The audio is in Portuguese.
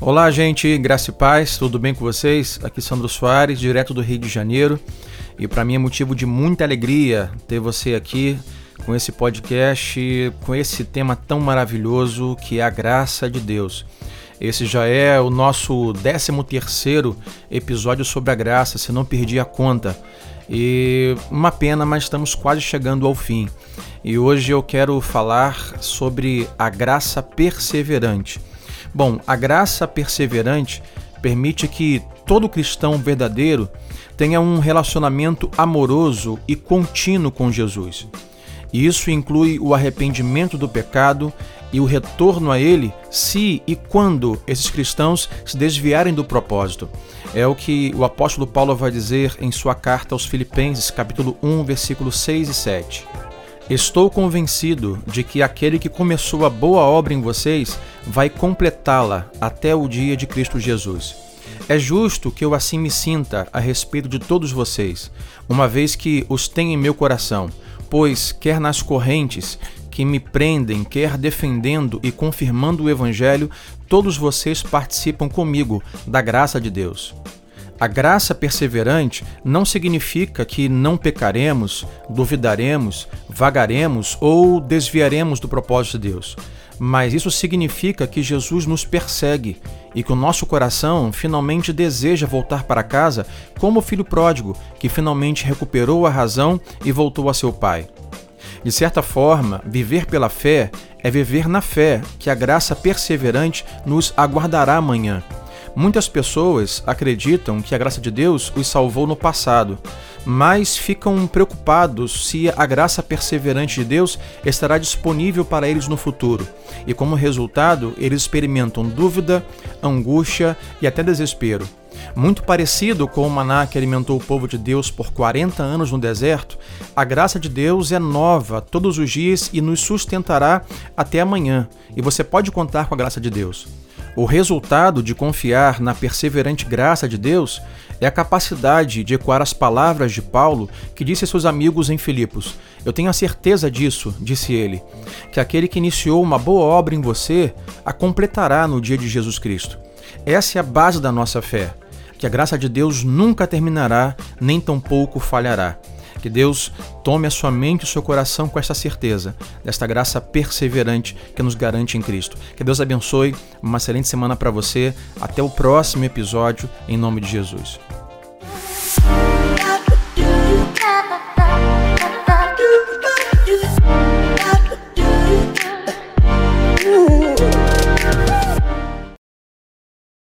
Olá, gente, graça e paz, tudo bem com vocês? Aqui Sandro Soares, direto do Rio de Janeiro. E para mim é motivo de muita alegria ter você aqui com esse podcast, com esse tema tão maravilhoso que é a graça de Deus. Esse já é o nosso 13 terceiro episódio sobre a graça, se não perdi a conta. E uma pena, mas estamos quase chegando ao fim. E hoje eu quero falar sobre a graça perseverante. Bom, a graça perseverante permite que todo cristão verdadeiro tenha um relacionamento amoroso e contínuo com Jesus. E isso inclui o arrependimento do pecado e o retorno a ele se e quando esses cristãos se desviarem do propósito. É o que o apóstolo Paulo vai dizer em sua carta aos Filipenses, capítulo 1, versículos 6 e 7. Estou convencido de que aquele que começou a boa obra em vocês vai completá-la até o dia de Cristo Jesus. É justo que eu assim me sinta a respeito de todos vocês, uma vez que os tenho em meu coração, pois, quer nas correntes que me prendem, quer defendendo e confirmando o Evangelho, todos vocês participam comigo da graça de Deus. A graça perseverante não significa que não pecaremos, duvidaremos, vagaremos ou desviaremos do propósito de Deus. Mas isso significa que Jesus nos persegue e que o nosso coração finalmente deseja voltar para casa como o filho pródigo que finalmente recuperou a razão e voltou a seu pai. De certa forma, viver pela fé é viver na fé que a graça perseverante nos aguardará amanhã. Muitas pessoas acreditam que a graça de Deus os salvou no passado, mas ficam preocupados se a graça perseverante de Deus estará disponível para eles no futuro. E como resultado, eles experimentam dúvida, angústia e até desespero. Muito parecido com o maná que alimentou o povo de Deus por 40 anos no deserto, a graça de Deus é nova todos os dias e nos sustentará até amanhã. E você pode contar com a graça de Deus. O resultado de confiar na perseverante graça de Deus é a capacidade de ecoar as palavras de Paulo que disse a seus amigos em Filipos: Eu tenho a certeza disso, disse ele, que aquele que iniciou uma boa obra em você a completará no dia de Jesus Cristo. Essa é a base da nossa fé, que a graça de Deus nunca terminará, nem tampouco falhará. Que Deus tome a sua mente e o seu coração com esta certeza, desta graça perseverante que nos garante em Cristo. Que Deus abençoe, uma excelente semana para você. Até o próximo episódio, em nome de Jesus.